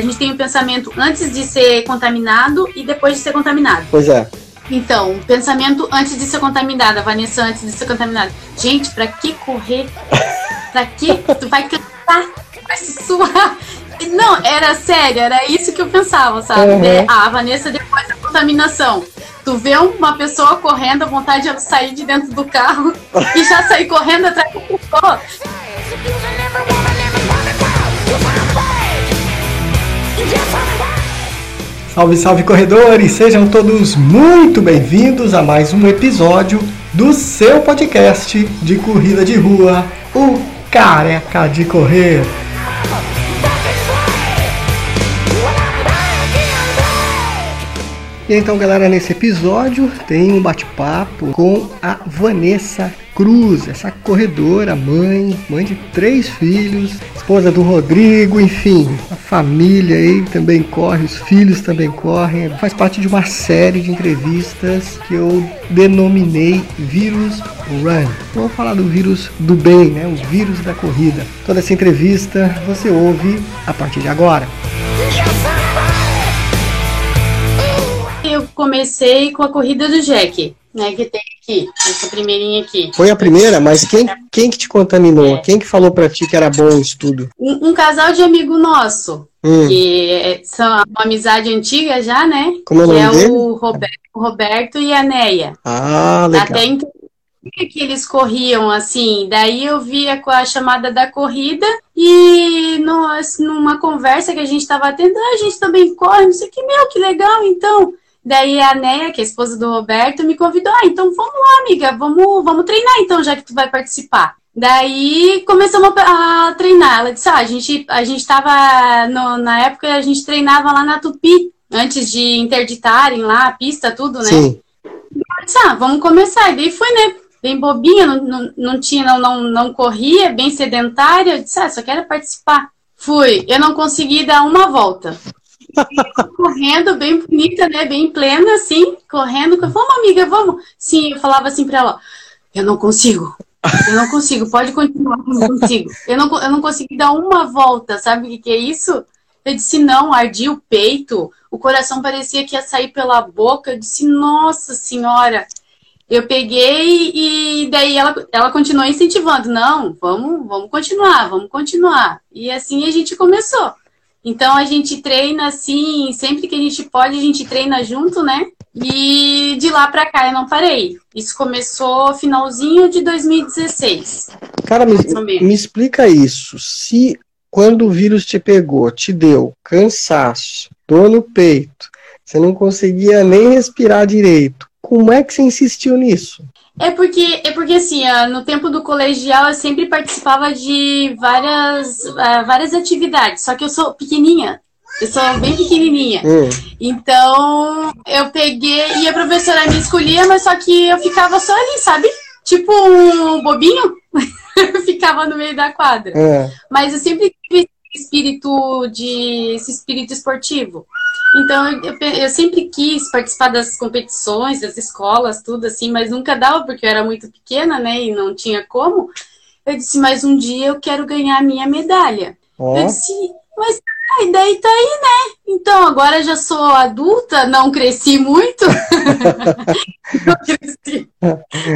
a gente tem o pensamento antes de ser contaminado e depois de ser contaminado. Pois é. Então, pensamento antes de ser contaminada, Vanessa antes de ser contaminada. Gente, pra que correr? Pra que? Tu vai cansar, vai se suar. Não, era sério, era isso que eu pensava, sabe? Uhum. Ah, a Vanessa depois da contaminação. Tu vê uma pessoa correndo, a vontade de sair de dentro do carro e já sair correndo atrás da pessoa. Salve, salve corredores! Sejam todos muito bem-vindos a mais um episódio do seu podcast de corrida de rua, o Careca de Correr. E então, galera, nesse episódio tem um bate-papo com a Vanessa Cruz, essa corredora, mãe, mãe de três filhos, esposa do Rodrigo, enfim, a família aí também corre, os filhos também correm. Faz parte de uma série de entrevistas que eu denominei Vírus Run. Vamos falar do vírus do bem, né? O vírus da corrida. Toda essa entrevista você ouve a partir de agora. eu comecei com a corrida do Jack, né? Que tem aqui, essa primeirinha aqui. Foi a primeira, mas quem, quem que te contaminou? É. Quem que falou pra ti que era bom o estudo? Um, um casal de amigo nosso. Hum. Que é, são uma amizade antiga já, né? Como é o nome é dele? o Roberto, Roberto e a Neia. Ah, legal. Até então que eles corriam assim. Daí eu via com a chamada da corrida e no, numa conversa que a gente estava tendo, ah, a gente também corre, não sei o que, meu, que legal, então. Daí a Néia, que é a esposa do Roberto, me convidou, ah, então vamos lá, amiga, vamos, vamos treinar então, já que tu vai participar. Daí começamos a, treinar. Ela disse, ah, a gente, a gente tava, no, na época a gente treinava lá na Tupi, antes de interditarem lá a pista, tudo, né? Sim. Disse, ah, vamos começar. E daí foi, né? Bem bobinha, não, não, não tinha, não, não, não corria, bem sedentária. Eu disse, ah, só quero participar. Fui. Eu não consegui dar uma volta correndo, bem bonita, né? Bem plena, assim, correndo. Vamos, amiga, vamos. Sim, eu falava assim pra ela: eu não consigo. Eu não consigo, pode continuar, eu não consigo. Eu não, eu não consegui dar uma volta, sabe o que, que é isso? Eu disse, não, ardia o peito, o coração parecia que ia sair pela boca. Eu disse, nossa senhora. Eu peguei e daí ela, ela continuou incentivando. Não, vamos, vamos continuar, vamos continuar. E assim a gente começou. Então a gente treina assim, sempre que a gente pode, a gente treina junto, né? E de lá para cá eu não parei. Isso começou finalzinho de 2016. Cara, me, me explica isso. Se quando o vírus te pegou, te deu cansaço, dor no peito, você não conseguia nem respirar direito, como é que você insistiu nisso? É porque, é porque assim, no tempo do colegial eu sempre participava de várias, uh, várias atividades, só que eu sou pequenininha, eu sou bem pequenininha. Hum. Então, eu peguei e a professora me escolhia, mas só que eu ficava só ali, sabe? Tipo um bobinho. eu ficava no meio da quadra. É. Mas eu sempre tive esse espírito de esse espírito esportivo. Então, eu, eu, sempre quis participar das competições, das escolas, tudo assim, mas nunca dava, porque eu era muito pequena, né, e não tinha como. Eu disse, mas um dia eu quero ganhar a minha medalha. Oh. Eu disse, mas e daí tá aí, né? Então, agora já sou adulta, não cresci muito. não, cresci,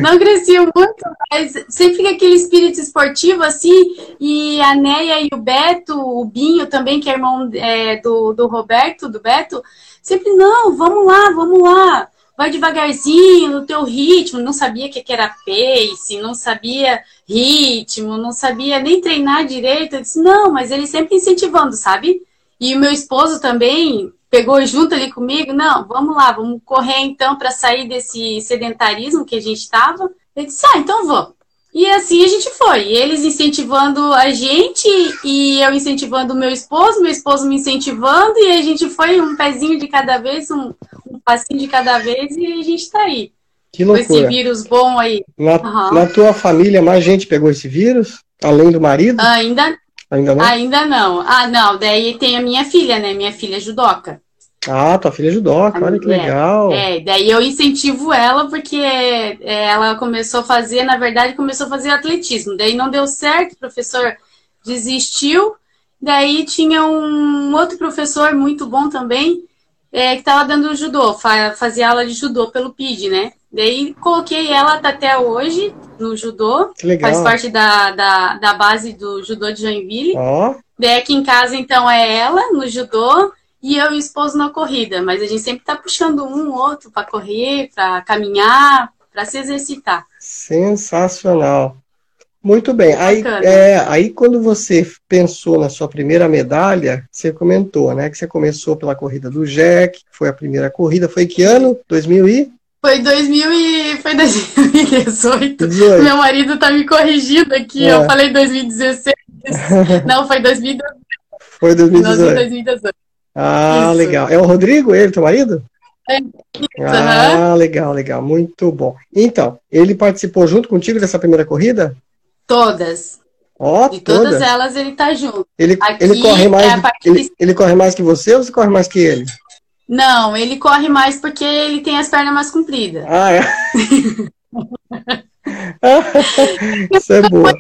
não cresci muito, mas sempre que aquele espírito esportivo, assim, e a Neia e o Beto, o Binho também, que é irmão é, do, do Roberto, do Beto, sempre, não, vamos lá, vamos lá vai devagarzinho, no teu ritmo. Não sabia o que era pace, não sabia ritmo, não sabia nem treinar direito. Eu disse, não, mas ele sempre incentivando, sabe? E o meu esposo também pegou junto ali comigo, não, vamos lá, vamos correr então para sair desse sedentarismo que a gente estava. Eu disse, ah, então vamos. E assim a gente foi. Eles incentivando a gente e eu incentivando o meu esposo, meu esposo me incentivando e a gente foi um pezinho de cada vez, um, um passinho de cada vez e a gente está aí. Que loucura. Com esse vírus bom aí. Na, uhum. na, tua família, mais gente pegou esse vírus? Além do marido? Ainda, Ainda não? Ainda não. Ah, não. Daí tem a minha filha, né? Minha filha é judoca. Ah, tua filha é judoca, olha que é, legal. É, daí eu incentivo ela porque é, ela começou a fazer, na verdade, começou a fazer atletismo. Daí não deu certo, o professor desistiu. Daí tinha um outro professor muito bom também, é, que estava dando judô, fazia aula de judô pelo PID, né? Daí coloquei ela até hoje no judô. Que legal. Faz parte da, da, da base do judô de Joinville. Ó. Daí aqui em casa, então, é ela no judô e eu e o esposo na corrida. Mas a gente sempre tá puxando um ou outro para correr, para caminhar, para se exercitar. Sensacional. Muito bem. Aí, é, aí, quando você pensou na sua primeira medalha, você comentou, né? Que você começou pela corrida do Jack, foi a primeira corrida. Foi que ano? 2000 e? Foi 2000 e... Foi 2018. 18. Meu marido tá me corrigindo aqui. É. Eu falei 2016. Não, foi 2018. Foi 2018. 2018. Ah, Isso. legal. É o Rodrigo, ele, teu marido? É. Ah, uhum. legal, legal. Muito bom. Então, ele participou junto contigo dessa primeira corrida? Todas. Ó, oh, de todas. todas elas ele tá junto. Ele, ele corre mais. É ele, ele corre mais que você ou você corre mais que ele? Não, ele corre mais porque ele tem as pernas mais compridas. Ah, é? Isso é boa.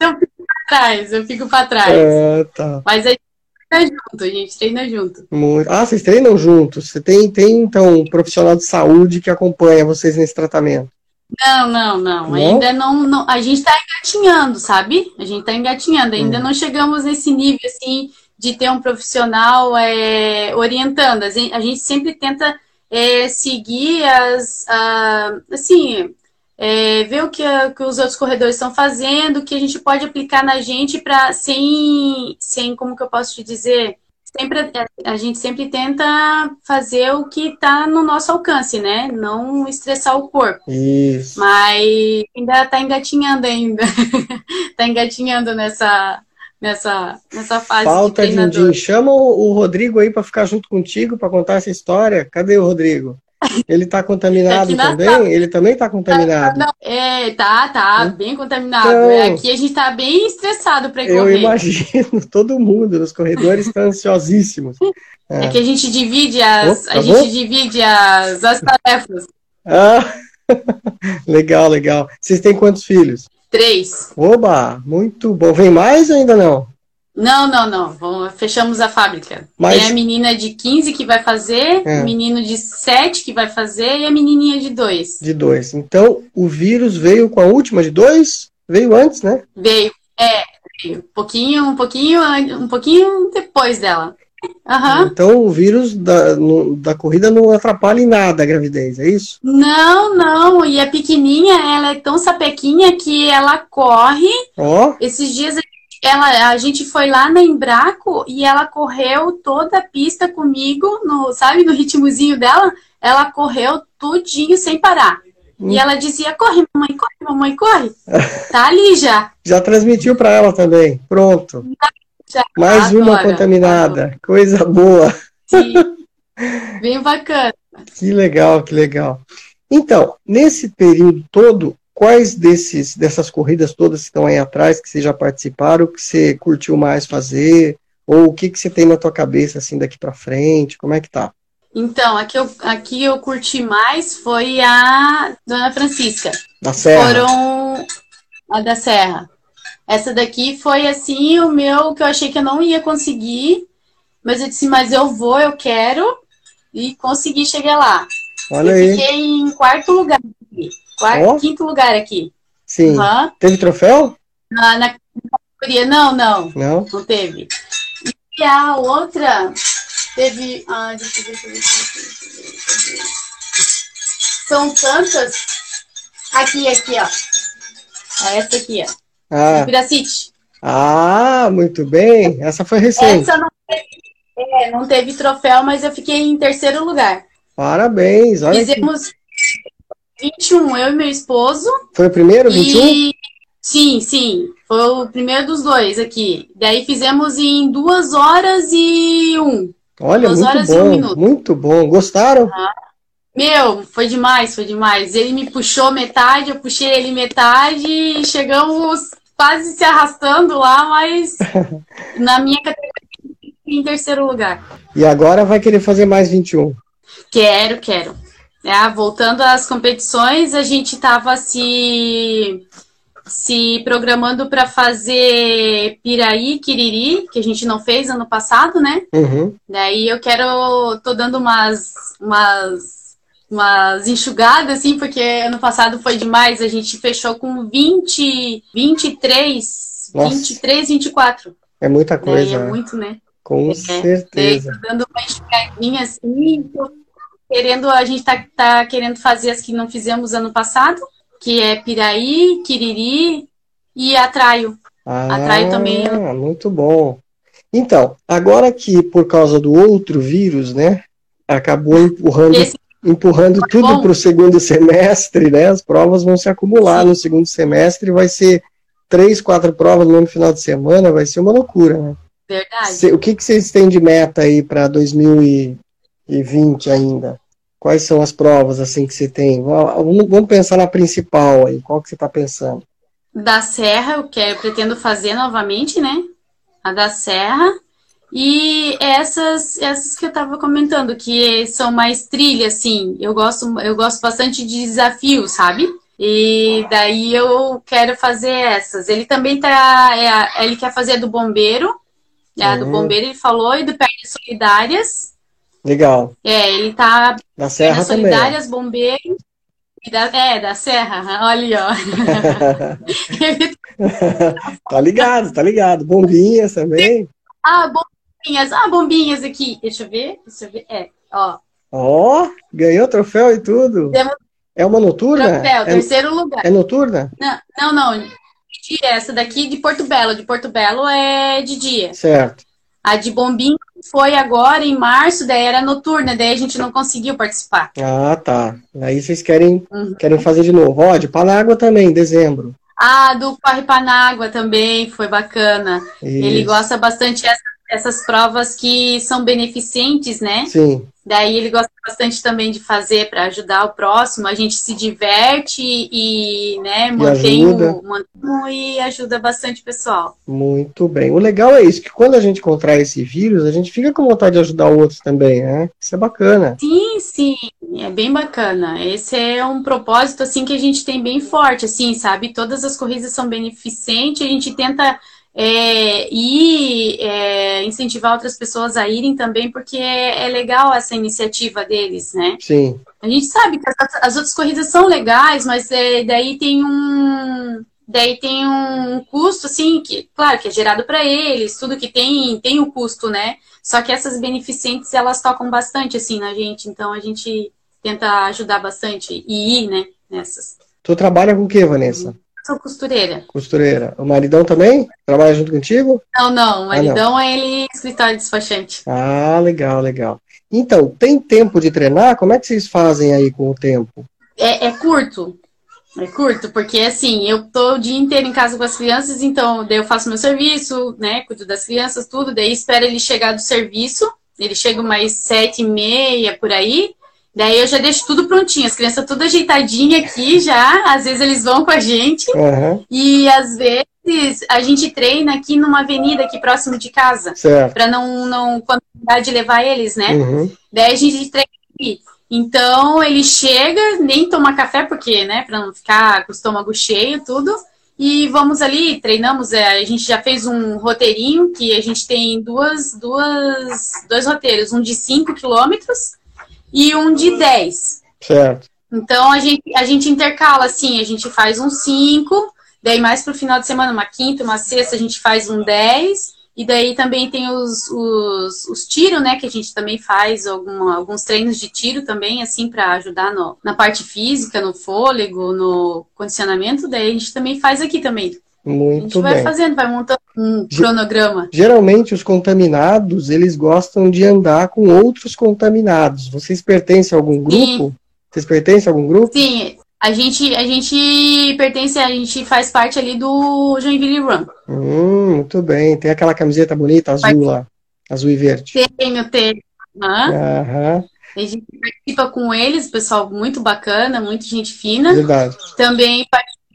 Eu fico pra trás, eu fico pra trás. É, tá. Mas a gente treina junto, a gente treina junto. Muito. Ah, vocês treinam juntos? Você tem, tem, então, um profissional de saúde que acompanha vocês nesse tratamento? Não, não, não. não? Ainda não, não, A gente está engatinhando, sabe? A gente está engatinhando. Ainda hum. não chegamos nesse nível assim de ter um profissional é, orientando. A gente, a gente, sempre tenta é, seguir as, assim, é, ver o que, que, os outros corredores estão fazendo, o que a gente pode aplicar na gente para sem, sem, como que eu posso te dizer, sempre a gente sempre tenta fazer o que está no nosso alcance, né? Não estressar o corpo. Isso. Mas ainda está engatinhando ainda. está engatinhando nessa nessa nessa fase Falta de din Chama o Rodrigo aí para ficar junto contigo para contar essa história. Cadê o Rodrigo? Ele está contaminado também? Ele também está contaminado. Não, é, tá, tá, bem contaminado. Então, Aqui a gente está bem estressado para correr. Eu imagino, todo mundo nos corredores está ansiosíssimos. É. é. que a gente divide as, a gente divide as, as tarefas. Ah, legal, legal. Vocês têm quantos filhos? Três. Oba, muito bom. Vem mais ainda não? Não, não, não. Fechamos a fábrica. Mas... Tem a menina de 15 que vai fazer, é. o menino de 7 que vai fazer e a menininha de 2. De 2. Então, o vírus veio com a última de 2? Veio antes, né? Veio, é. Veio. Um pouquinho, um pouquinho, um pouquinho depois dela. Uhum. Então o vírus da, no, da corrida não atrapalha em nada a gravidez, é isso? Não, não. E a pequenininha, ela é tão sapequinha que ela corre. Oh. Esses dias ela, a gente foi lá na Embraco e ela correu toda a pista comigo, no, sabe, no ritmozinho dela, ela correu tudinho sem parar. Hum. E ela dizia: corre, mamãe, corre, mamãe, corre. tá ali já. Já transmitiu para ela também. Pronto. Já, Mais adora, uma contaminada. Adora. Coisa boa. Sim. Bem bacana. Que legal, que legal. Então, nesse período todo, quais desses dessas corridas todas que estão aí atrás que você já participaram, que você curtiu mais fazer, ou o que que você tem na tua cabeça assim daqui para frente? Como é que tá? Então, aqui eu, aqui eu curti mais foi a Dona Francisca. Da Serra. Foram a da Serra. Essa daqui foi assim o meu que eu achei que eu não ia conseguir, mas eu disse, mas eu vou, eu quero e consegui chegar lá. Olha eu aí. Fiquei em quarto lugar. Quarto, oh. quinto lugar aqui. Sim. Uhum. Teve troféu? Na, na categoria, não, não. Não? Não teve. E a outra teve. Ah, deixa eu ver, deixa eu ver, deixa eu ver. São tantas. Aqui, aqui, ó. Essa aqui, ó. Ah. Piracite. Ah, muito bem. Essa foi recente. Essa não teve, é, não teve troféu, mas eu fiquei em terceiro lugar. Parabéns. Olha Fizemos que... 21, eu e meu esposo. Foi o primeiro, 21? E... Sim, sim. Foi o primeiro dos dois aqui. Daí fizemos em duas horas e um. Olha, duas muito bom. Um muito bom. Gostaram? Ah. Meu, foi demais, foi demais. Ele me puxou metade, eu puxei ele metade e chegamos quase se arrastando lá, mas na minha categoria em terceiro lugar. E agora vai querer fazer mais 21? Quero, quero. É, voltando às competições, a gente estava se, se programando para fazer Piraí, Quiriri, que a gente não fez ano passado, né? Uhum. Daí eu quero, tô dando umas, umas, umas enxugadas, assim, porque ano passado foi demais. A gente fechou com 20, 23, Nossa. 23, 24. É muita Daí coisa. é né? muito, né? Com É, certeza. Daí dando uma enxugadinha assim, querendo, a gente tá, tá querendo fazer as que não fizemos ano passado, que é Piraí, Quiriri e Atraio. Ah, Atrai também. muito bom. Então, agora que por causa do outro vírus, né, acabou empurrando, Esse empurrando tudo para o segundo semestre, né, as provas vão se acumular Sim. no segundo semestre, vai ser três, quatro provas no mesmo final de semana, vai ser uma loucura, né? verdade. O que, que vocês têm de meta aí para 2020 ainda? Quais são as provas assim que você tem? Vamos, vamos pensar na principal aí. Qual que você está pensando? Da Serra, eu quero, pretendo fazer novamente, né? A da Serra. E essas, essas que eu tava comentando, que são mais trilha, assim. Eu gosto, eu gosto bastante de desafios, sabe? E daí eu quero fazer essas. Ele também tá. é ele quer fazer a do bombeiro. É a do Uhum. bombeiro, ele falou, e do Pernas Solidárias. Legal. É, ele tá Da Serra também. Solidárias, bombeiro. e da- é, da Serra. Olha aí, ó. Ele tá ligado, tá ligado. Bombinhas também. Ah, bombinhas. Ah, bombinhas aqui. Deixa eu ver. Deixa eu ver. É, ó. Ó, ganhou troféu e tudo. É uma noturna? troféu, É, terceiro lugar. é noturna? Não, não, não. Essa daqui de Porto Belo. De Porto Belo é de dia. Certo. A de bombinha foi agora em março, daí era noturna, daí a gente não conseguiu participar. Ah, tá. Aí vocês querem, Uhum. querem fazer de novo. Ó, de Panágua também, em dezembro. Ah, do Corre Panágua também foi bacana. Ele Isso. gosta bastante dessas provas que são beneficentes, né? Sim, Daí ele gosta bastante também de fazer para ajudar o próximo. A gente se diverte e, né, mantém ajuda. o mantém e ajuda bastante o pessoal. muito bem. O legal é isso, que quando a gente contrai esse vírus, a gente fica com vontade de ajudar o outro também, né? Isso é bacana. Sim, sim, é bem bacana. Esse é um propósito assim que a gente tem bem forte, assim, sabe? Todas as corridas são beneficentes, a gente tenta é, ir é, incentivar outras pessoas a irem também, porque é, é legal essa iniciativa deles, né? Sim, A gente sabe que as, as outras corridas são legais, mas é, daí tem um daí tem um custo assim que claro que é gerado para eles, tudo que tem tem o custo, né? Só que essas beneficentes elas tocam bastante assim na gente, então a gente tenta ajudar bastante e ir, né, nessas. Tu trabalha com o que, Vanessa? Sou costureira. Costureira. O maridão também? Trabalha junto contigo? Não, não, o maridão é ele escritório despachante. Ah, legal, legal. Então, tem tempo de treinar? Como é que vocês fazem aí com o tempo? É, é curto. É curto, porque assim, eu tô o dia inteiro em casa com as crianças, então daí eu faço meu serviço, né? Cuido das crianças, tudo, daí espero ele chegar do serviço. Ele chega umas sete e meia por aí. Daí eu já deixo tudo prontinho, as crianças tudo ajeitadinha aqui já. Às vezes eles vão com a gente. Aham, E às vezes a gente treina aqui numa avenida aqui próximo de casa. Pra não, não quando dá de levar eles, né? Uhum, Daí a gente treina aqui. Então ele chega, nem toma café, porque, né, pra não ficar com o estômago cheio, tudo. E vamos ali, treinamos. é, a gente já fez um roteirinho que a gente tem duas, duas, dois roteiros, um de 5 quilômetros e um de 10. certo. Então a gente, a gente intercala assim, a gente faz um 5, daí mais pro final de semana, uma quinta, uma sexta, a gente faz um 10. E daí também tem os, os, os tiros, né? Que a gente também faz algum, alguns treinos de tiro também, assim, para ajudar no, na parte física, no fôlego, no condicionamento. Daí a gente também faz aqui também. A gente Muito vai bem. fazendo, vai montando um cronograma. Geralmente os contaminados, eles gostam de andar com outros contaminados. Vocês pertencem a algum grupo? Vocês pertencem a algum grupo? Sim, a gente, a gente pertence, a gente faz parte ali do Joinville Run. Hum, muito bem. Tem aquela camiseta bonita, azul lá. Azul e verde. Tem o T. Aham. Aham, A gente participa com eles, pessoal muito bacana, muita gente fina. verdade. Também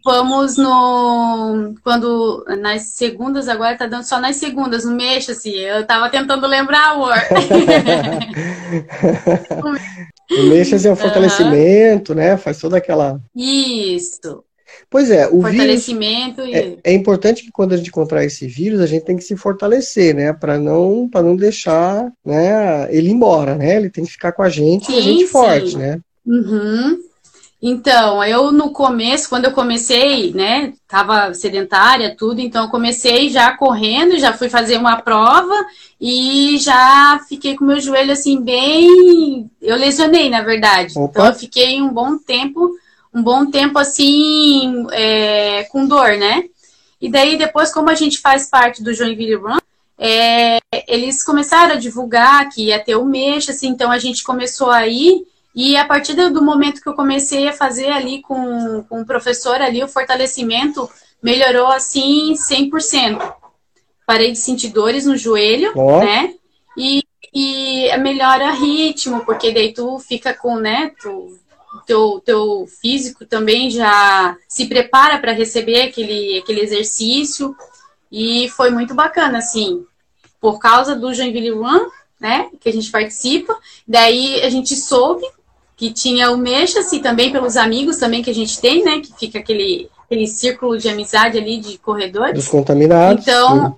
participamos no quando nas segundas agora tá dando só nas segundas no Mexa-se. Eu tava tentando lembrar amor. O Mexas é o fortalecimento, né? Faz toda aquela. Isso. Pois é, o fortalecimento vírus, e... é, é, importante que quando a gente encontrar esse vírus, a gente tem que se fortalecer, né, para não para não deixar, né, ele embora, né? Ele tem que ficar com a gente sim, e a gente sim. forte, né? Uhum. Então, eu no começo, quando eu comecei, né, tava sedentária, tudo, então eu comecei já correndo, já fui fazer uma prova e já fiquei com meu joelho assim bem, eu lesionei, na verdade. Opa. Então eu fiquei um bom tempo, um bom tempo assim, é, com dor, né? E daí depois, como a gente faz parte do Joinville Run, é, eles começaram a divulgar que ia ter o mês, assim, então a gente começou a ir e a partir do momento que eu comecei a fazer ali com, com o professor ali, o fortalecimento melhorou assim 100%. Parei de sentir dores no joelho, oh. né? E, e melhora ritmo, porque daí tu fica com, né? Tu, teu, teu físico também já se prepara para receber aquele, aquele exercício. E foi muito bacana, assim, por causa do Joinville Run, né? Que a gente participa. Daí a gente soube que tinha o Mexa, assim, também pelos amigos também que a gente tem, né? Que fica aquele, aquele círculo de amizade ali de corredores. Dos contaminados. Então, sim.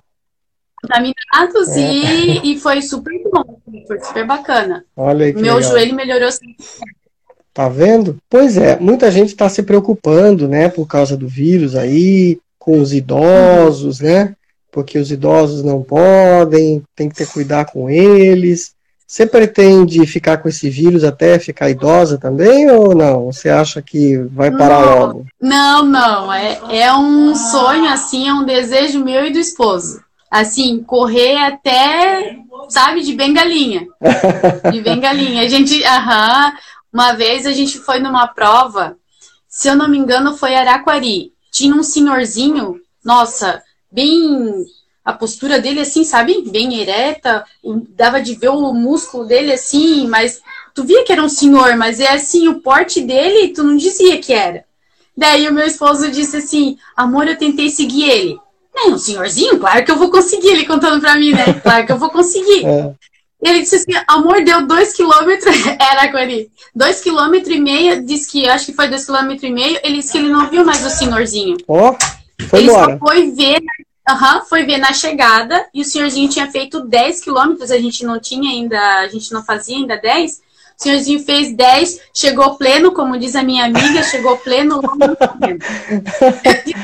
contaminados é. e, e foi super bom, foi super bacana. Olha aí que Meu legal. joelho melhorou Tá vendo? Pois é, muita gente está se preocupando, né, por causa do vírus aí, com os idosos, né? Porque os idosos não podem, tem que ter cuidado com eles. Você pretende ficar com esse vírus até ficar idosa também ou não? Você acha que vai parar não, logo? Não, não. É, é um sonho, assim, é um desejo meu e do esposo. Assim, correr até, sabe, de bengalinha. De bengalinha. A gente, aham, uma vez a gente foi numa prova, se eu não me engano, foi Araquari. Tinha um senhorzinho, nossa, bem a postura dele assim, sabe? Bem ereta, dava de ver o músculo dele assim, mas tu via que era um senhor, mas é assim, o porte dele, tu não dizia que era. Daí o meu esposo disse assim: Amor, eu tentei seguir ele. É um senhorzinho? Claro que eu vou conseguir, ele contando pra mim, né? Claro que eu vou conseguir. É. Ele disse assim: Amor, deu dois quilômetros. Era com ele. Dois quilômetros e meio, disse que, acho que foi dois quilômetros e meio. Ele disse que ele não viu mais o senhorzinho. Ó, oh, foi ele embora. só foi ver Uhum, foi ver na chegada e o senhorzinho tinha feito 10 quilômetros, a gente não tinha ainda, a gente não fazia ainda 10. O senhorzinho fez 10, chegou pleno, como diz a minha amiga, chegou pleno. e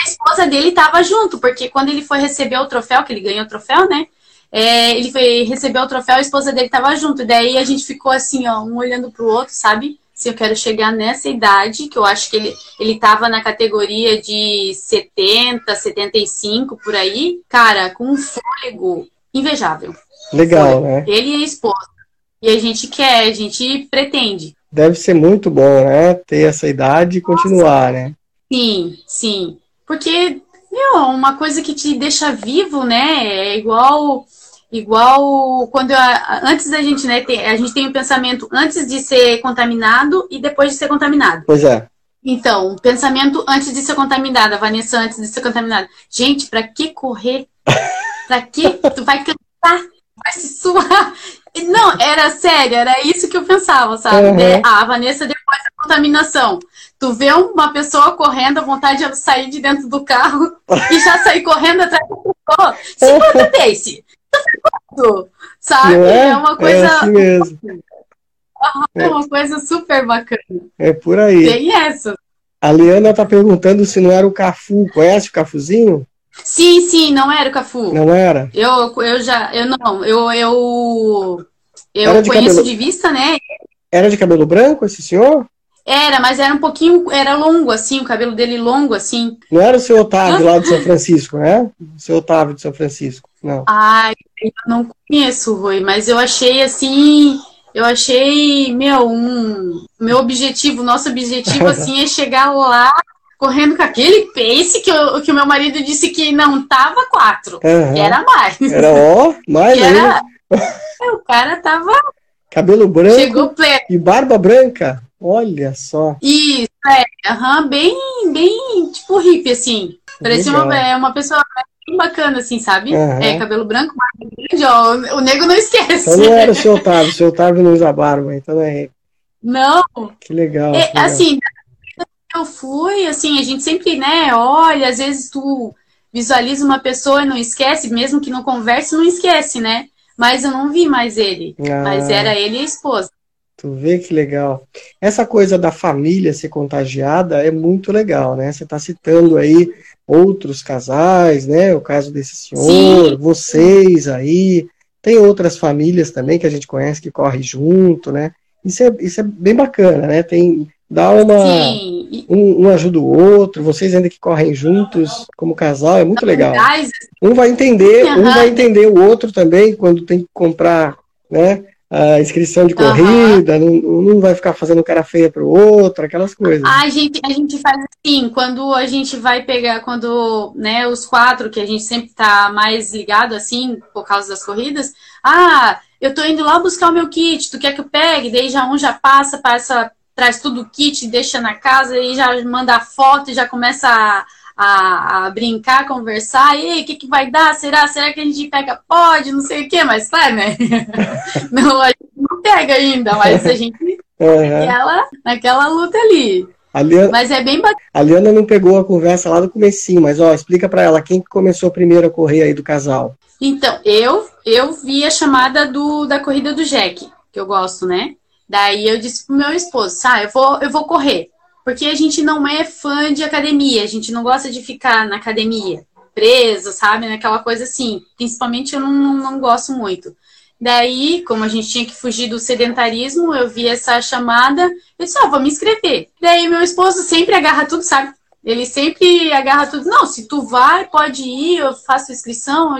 a esposa dele estava junto, porque quando ele foi receber o troféu, que ele ganhou o troféu, né? É, ele foi receber o troféu, a esposa dele estava junto. Daí a gente ficou assim, ó, um olhando pro outro, sabe? Se eu quero chegar nessa idade, que eu acho que ele ele estava na categoria de 70, 75 por aí, cara, com um fôlego invejável. Legal, Foi. né? Ele e a esposa. E a gente quer, a gente pretende. Deve ser muito bom, né? Ter essa idade e continuar, Nossa. né? Sim, sim. Porque, meu, uma coisa que te deixa vivo, né? É igual Igual quando eu, antes da gente, né, tem, a gente tem o um pensamento antes de ser contaminado e depois de ser contaminado. Pois é. Então, pensamento antes de ser contaminada, Vanessa antes de ser contaminada. Gente, para que correr? Para que tu vai cansar? Vai se suar? Não, era sério, era isso que eu pensava, sabe? Uhum. Ah, a Vanessa depois da contaminação. Tu vê uma pessoa correndo, a vontade de sair de dentro do carro e já sair correndo atrás da pessoa. Segunda pace sabe? É, é, uma coisa. É assim mesmo. É uma coisa super bacana. É por aí. Tem essa. A Liana tá perguntando se não era o Cafu. Conhece o Cafuzinho? Sim, sim, não era o Cafu. Não era? Eu, eu já. Eu não. Eu, eu, eu de conheço cabelo... de vista, né? Era de cabelo branco esse senhor? Era, mas era um pouquinho, era longo, assim, o cabelo dele longo, assim. Não era o seu Otávio lá de São Francisco, né? O seu Otávio de São Francisco, não. Ai, eu não conheço, Rui, mas eu achei, assim, eu achei, meu, um, meu objetivo, nosso objetivo, assim, é chegar lá correndo com aquele pace que, eu, que o meu marido disse que não tava quatro, uhum. era mais. Era, ó, mais era, é, O cara tava... Cabelo branco Chegou pleno. e barba branca. Olha só. Isso, é. Uhum, bem, bem, tipo hippie, assim. Parecia uma, é, uma pessoa bacana, assim, sabe? Uhum. É, cabelo branco, grande, ó. O nego não esquece. Então não era o seu Otávio, o seu Otávio não usa barba, então é. Não. Que legal. É, que legal. Assim, eu eu fui, assim, a gente sempre, né, olha, às vezes tu visualiza uma pessoa e não esquece, mesmo que não converse, não esquece, né? Mas eu não vi mais ele. Ah, mas era ele e a esposa. Tu vê que legal. Essa coisa da família ser contagiada é muito legal, né? Você está citando aí outros casais, né? O caso desse senhor, Sim. vocês aí. Tem outras famílias também que a gente conhece que correm junto, né? Isso é, isso é bem bacana, né? Tem, dá uma. Um, um, ajuda o outro, vocês ainda que correm juntos como casal, é muito legal. Um vai entender, um vai entender o outro também quando tem que comprar, né? A inscrição de corrida, uhum. não, não vai ficar fazendo cara feia para o outro, aquelas coisas. A gente, a gente faz assim, quando a gente vai pegar, quando, né, os quatro, que a gente sempre tá mais ligado, assim, por causa das corridas, ah, eu tô indo lá buscar o meu kit, tu quer que eu pegue? Daí já um já passa, passa, traz tudo o kit, deixa na casa e já manda a foto e já começa a a, a brincar, conversar, e o que, que vai dar? Será? Será que a gente pega? Pode, não sei o quê, mas claro, né? não, a gente não pega ainda, mas a gente uhum. naquela, naquela luta ali. Liana, mas é bem bacana. A Liana não pegou a conversa lá do comecinho, mas ó, explica para ela quem começou primeiro a correr aí do casal. Então, eu eu vi a chamada do, da corrida do Jack, que eu gosto, né? Daí eu disse pro meu esposo, ah, eu vou, eu vou correr. Porque a gente não é fã de academia, a gente não gosta de ficar na academia presa, sabe? Naquela coisa assim. Principalmente eu não, não, gosto muito. Daí, como a gente tinha que fugir do sedentarismo, eu vi essa chamada, eu disse, ó, oh, vou me inscrever. Daí meu esposo sempre agarra tudo, sabe? Ele sempre agarra tudo. Não, se tu vai, pode ir, eu faço inscrição.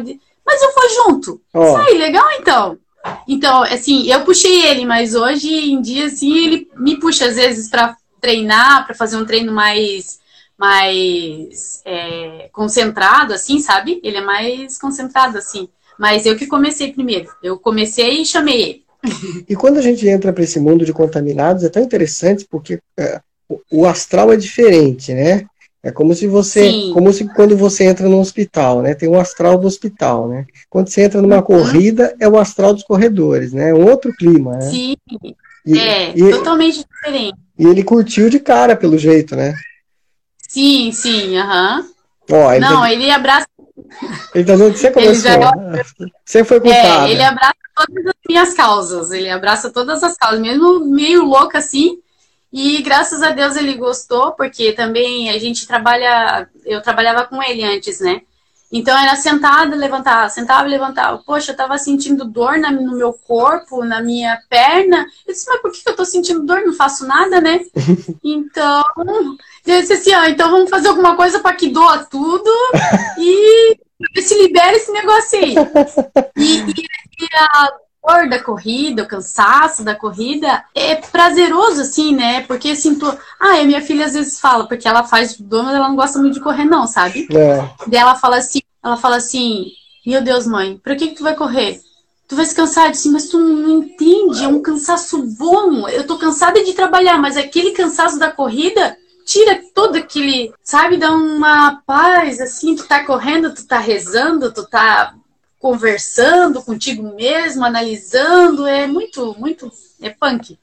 Mas eu vou junto. Oh. Sai, legal então. Então, assim, eu puxei ele, mas hoje em dia, assim, ele me puxa às vezes para treinar, para fazer um treino mais mais é, concentrado, assim, sabe? Ele é mais concentrado, assim. Mas eu que comecei primeiro. Eu comecei e chamei ele. E quando a gente entra para esse mundo de contaminados, é tão interessante porque é, o astral é diferente, né? É como se você, Sim. como se quando você entra no hospital, né? Tem o astral do hospital, né? Quando você entra numa uhum. corrida, é o astral dos corredores, né? É um outro clima, né? Sim. E, é, e, totalmente diferente. E ele curtiu de cara, pelo jeito, né? Sim, sim, aham. Uhum. ele Não, tá... ele abraça. Ele tá que você começou. Já... Você foi culpada. É, ele abraça todas as minhas causas. Ele abraça todas as causas, mesmo meio louco assim. E graças a Deus ele gostou, porque também a gente trabalha. Eu trabalhava com ele antes, né? Então era sentada, levantava, sentava e levantava. Poxa, eu tava sentindo dor na, no meu corpo, na minha perna. Eu disse, mas por que eu tô sentindo dor? Não faço nada, né? então, eu disse assim, ó, então vamos fazer alguma coisa para que doa tudo e se libera esse negócio aí. E, e, e a dor da corrida, o cansaço da corrida é prazeroso, assim, né? Porque sinto. Ah, minha filha às vezes fala, porque ela faz dor, mas ela não gosta muito de correr, não, sabe? É. Daí ela fala assim, ela fala assim, meu Deus, mãe, pra que, que tu vai correr? Tu vai se cansar assim, mas tu não entende, é um cansaço bom. Eu tô cansada de trabalhar, mas aquele cansaço da corrida tira todo aquele, sabe, dá uma paz, assim, tu tá correndo, tu tá rezando, tu tá conversando contigo mesmo, analisando, é muito, muito, é punk.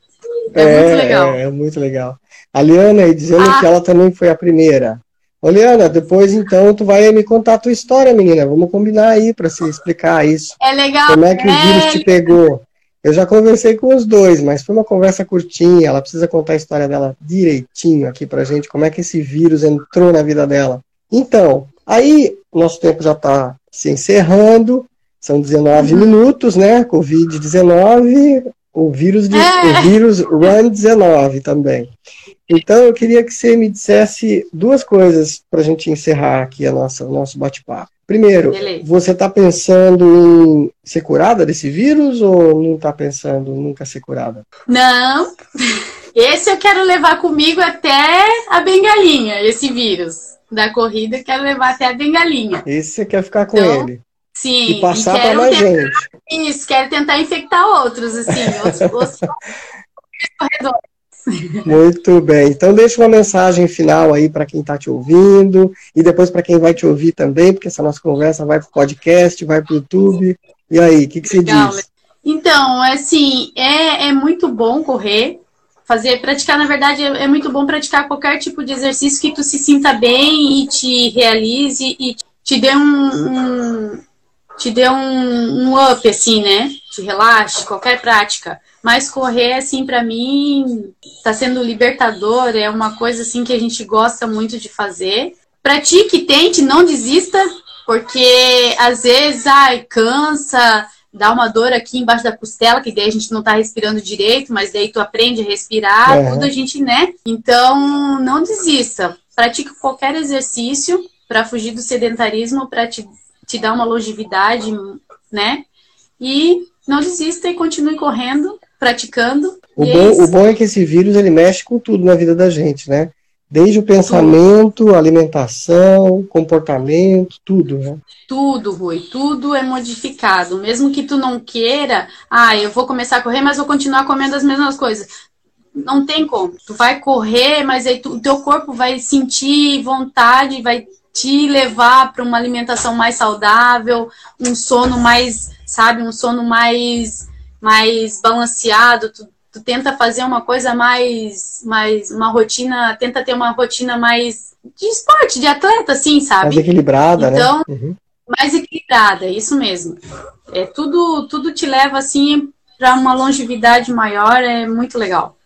É, é muito legal. É, é, muito legal. A Liana aí dizendo ah. que ela também foi a primeira. Ô, Liana, depois então tu vai me contar a tua história, menina. Vamos combinar aí para se explicar isso. É legal. Como é que é... o vírus te pegou? Eu já conversei com os dois, mas foi uma conversa curtinha. Ela precisa contar a história dela direitinho aqui pra gente, como é que esse vírus entrou na vida dela. Então, aí nosso tempo já está se encerrando. São 19 uhum. minutos, né? Covid-19, o vírus, de, é. o vírus Run 19 também. Então, eu queria que você me dissesse duas coisas para a gente encerrar aqui a nossa, o nosso bate-papo. Primeiro, Beleza. você está pensando em ser curada desse vírus ou não está pensando nunca ser curada? Não. Esse eu quero levar comigo até a bengalinha, esse vírus da corrida, eu quero levar até a bengalinha. Esse você quer ficar com então, ele? Sim. E passar para mais tentar, gente. Isso, quero tentar infectar outros, assim, outros corredores. Muito bem. Então deixa uma mensagem final aí para quem está te ouvindo e depois para quem vai te ouvir também, porque essa nossa conversa vai para o podcast, vai para o YouTube. E aí, o que, que você Legal. diz? Então, assim, é, é muito bom correr. fazer, praticar, na verdade, é, é, muito bom praticar qualquer tipo de exercício que tu se sinta bem e te realize e te dê um, um te dê um, um, up, assim, né? Te relaxe, qualquer prática. Mas correr, assim, para mim, tá sendo libertador, é uma coisa, assim, que a gente gosta muito de fazer. Pratique, tente, não desista, porque às vezes, ai, cansa, dá uma dor aqui embaixo da costela, que daí a gente não tá respirando direito, mas daí tu aprende a respirar, uhum. tudo a gente, né? Então, não desista. Pratique qualquer exercício para fugir do sedentarismo, para te, te dar uma longevidade, né? E não desista e continue correndo, praticando. O bom, é o bom é que esse vírus ele mexe com tudo na vida da gente, né? Desde o pensamento, tudo. alimentação, comportamento, tudo, né? Tudo, Rui, tudo é modificado. Mesmo que tu não queira, ah, eu vou começar a correr, mas vou continuar comendo as mesmas coisas. Não tem como. Tu vai correr, mas aí o teu corpo vai sentir vontade, vai te levar para uma alimentação mais saudável, um sono mais, sabe, um sono mais mais balanceado, tu tu tenta fazer uma coisa mais, mais uma rotina, tenta ter uma rotina mais de esporte, de atleta, assim, sabe? Mais equilibrada, então, né? Então, uhum. mais equilibrada, isso mesmo. É tudo, tudo te leva assim para uma longevidade maior, é muito legal.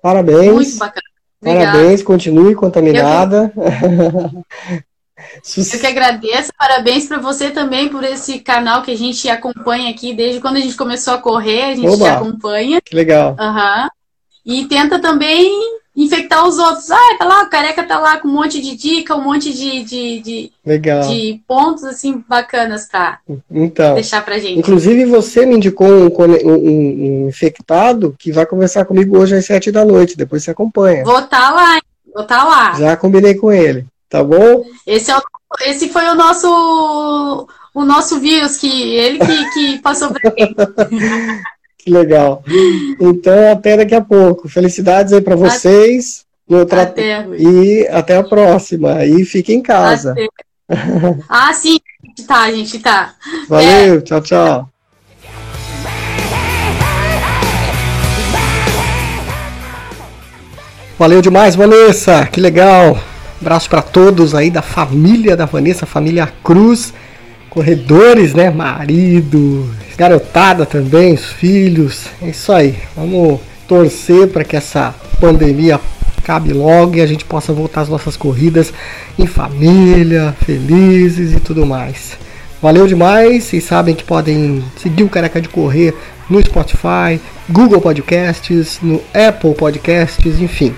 Parabéns. Muito bacana. Obrigada. Parabéns, continue contaminada. Eu que agradeço, parabéns para você também por esse canal que a gente acompanha aqui desde quando a gente começou a correr, a gente Oba, te acompanha. Que legal. Uhum. E tenta também infectar os outros. Ah, tá lá, o careca tá lá com um monte de dica, um monte de, de, de, legal. de pontos assim bacanas para então, deixar pra gente. Inclusive, você me indicou um, um, um, infectado que vai conversar comigo hoje às sete da noite. Depois você acompanha. Vou estar tá lá, vou estar tá lá. Já combinei com ele. Tá bom? Esse, é o, esse foi o nosso o nosso vírus que ele que, que passou para mim. que legal. Então até daqui a pouco. Felicidades aí para vocês. Até, até, e até a próxima. E fique em casa. Até. Ah, sim. Tá, gente, tá. Valeu, é. tchau, tchau. Valeu demais, Vanessa. Que legal. Abraço para todos aí da família da Vanessa, família Cruz, corredores, né? Marido, garotada também, os filhos. É isso aí. Vamos torcer para que essa pandemia acabe logo e a gente possa voltar às nossas corridas em família, felizes e tudo mais. Valeu demais. Vocês sabem que podem seguir o Careca de Correr no Spotify, Google Podcasts, no Apple Podcasts, enfim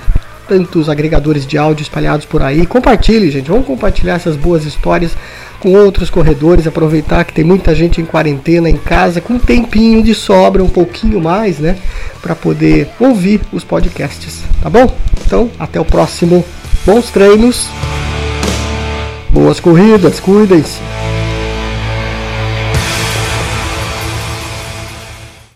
tantos agregadores de áudio espalhados por aí. Compartilhe, gente. Vamos compartilhar essas boas histórias com outros corredores. Aproveitar que tem muita gente em quarentena em casa, com um tempinho de sobra, um pouquinho mais, né? Para poder ouvir os podcasts. Tá bom? Então, até o próximo. Bons treinos. Boas corridas. Cuidem-se.